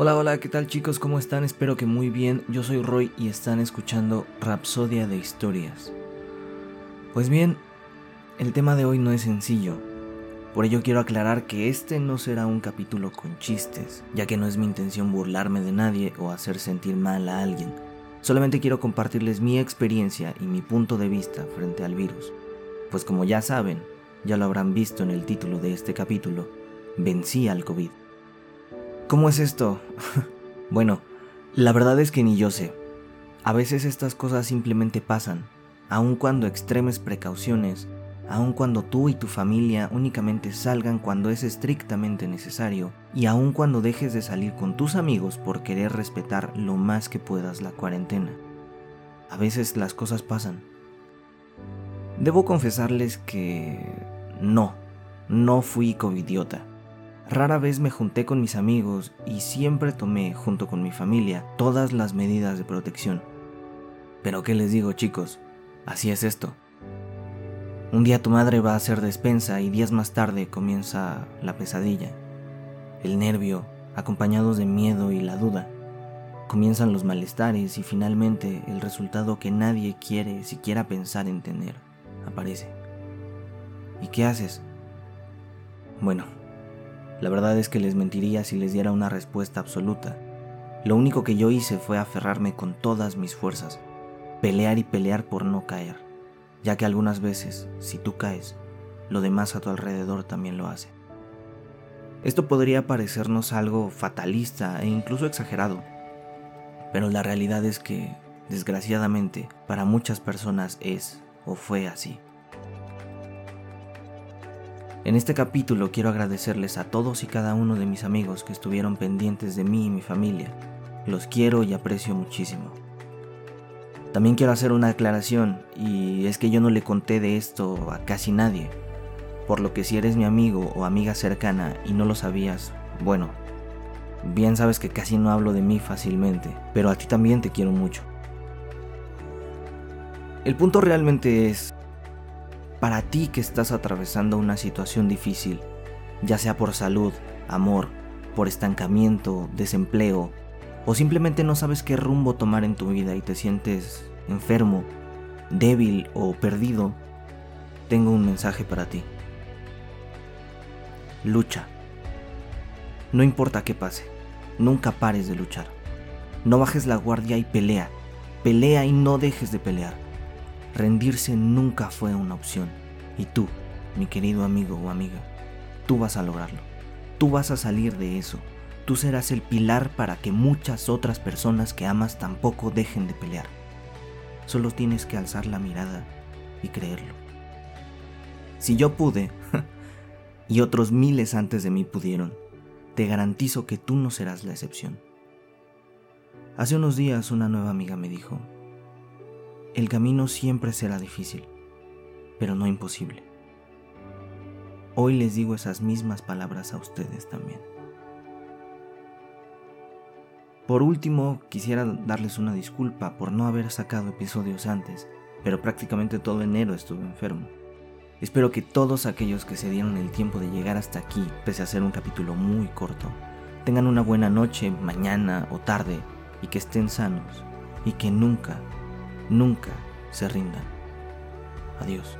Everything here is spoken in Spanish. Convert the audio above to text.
Hola, hola, ¿qué tal chicos? ¿Cómo están? Espero que muy bien. Yo soy Roy y están escuchando Rapsodia de Historias. Pues bien, el tema de hoy no es sencillo. Por ello quiero aclarar que este no será un capítulo con chistes, ya que no es mi intención burlarme de nadie o hacer sentir mal a alguien. Solamente quiero compartirles mi experiencia y mi punto de vista frente al virus. Pues como ya saben, ya lo habrán visto en el título de este capítulo, vencí al COVID. ¿Cómo es esto? bueno, la verdad es que ni yo sé. A veces estas cosas simplemente pasan, aun cuando extremes precauciones, aun cuando tú y tu familia únicamente salgan cuando es estrictamente necesario, y aun cuando dejes de salir con tus amigos por querer respetar lo más que puedas la cuarentena. A veces las cosas pasan. Debo confesarles que no, no fui covidiota. Rara vez me junté con mis amigos y siempre tomé, junto con mi familia, todas las medidas de protección. Pero ¿qué les digo chicos? Así es esto. Un día tu madre va a hacer despensa y días más tarde comienza la pesadilla, el nervio, acompañados de miedo y la duda. Comienzan los malestares y finalmente el resultado que nadie quiere siquiera pensar en tener aparece. ¿Y qué haces? Bueno, la verdad es que les mentiría si les diera una respuesta absoluta. Lo único que yo hice fue aferrarme con todas mis fuerzas, pelear y pelear por no caer, ya que algunas veces, si tú caes, lo demás a tu alrededor también lo hace. Esto podría parecernos algo fatalista e incluso exagerado, pero la realidad es que, desgraciadamente, para muchas personas es o fue así. En este capítulo quiero agradecerles a todos y cada uno de mis amigos que estuvieron pendientes de mí y mi familia. Los quiero y aprecio muchísimo. También quiero hacer una aclaración y es que yo no le conté de esto a casi nadie. Por lo que si eres mi amigo o amiga cercana y no lo sabías, bueno, bien sabes que casi no hablo de mí fácilmente, pero a ti también te quiero mucho. El punto realmente es, para ti que estás atravesando una situación difícil, ya sea por salud, amor, por estancamiento, desempleo, o simplemente no sabes qué rumbo tomar en tu vida y te sientes enfermo, débil o perdido, tengo un mensaje para ti. Lucha. No importa qué pase, nunca pares de luchar. No bajes la guardia y pelea. Pelea y no dejes de pelear. Rendirse nunca fue una opción. Y tú, mi querido amigo o amiga, tú vas a lograrlo. Tú vas a salir de eso. Tú serás el pilar para que muchas otras personas que amas tampoco dejen de pelear. Solo tienes que alzar la mirada y creerlo. Si yo pude, y otros miles antes de mí pudieron, te garantizo que tú no serás la excepción. Hace unos días una nueva amiga me dijo, el camino siempre será difícil, pero no imposible. Hoy les digo esas mismas palabras a ustedes también. Por último, quisiera darles una disculpa por no haber sacado episodios antes, pero prácticamente todo enero estuve enfermo. Espero que todos aquellos que se dieron el tiempo de llegar hasta aquí, pese a ser un capítulo muy corto, tengan una buena noche, mañana o tarde y que estén sanos y que nunca nunca se rindan. Adiós.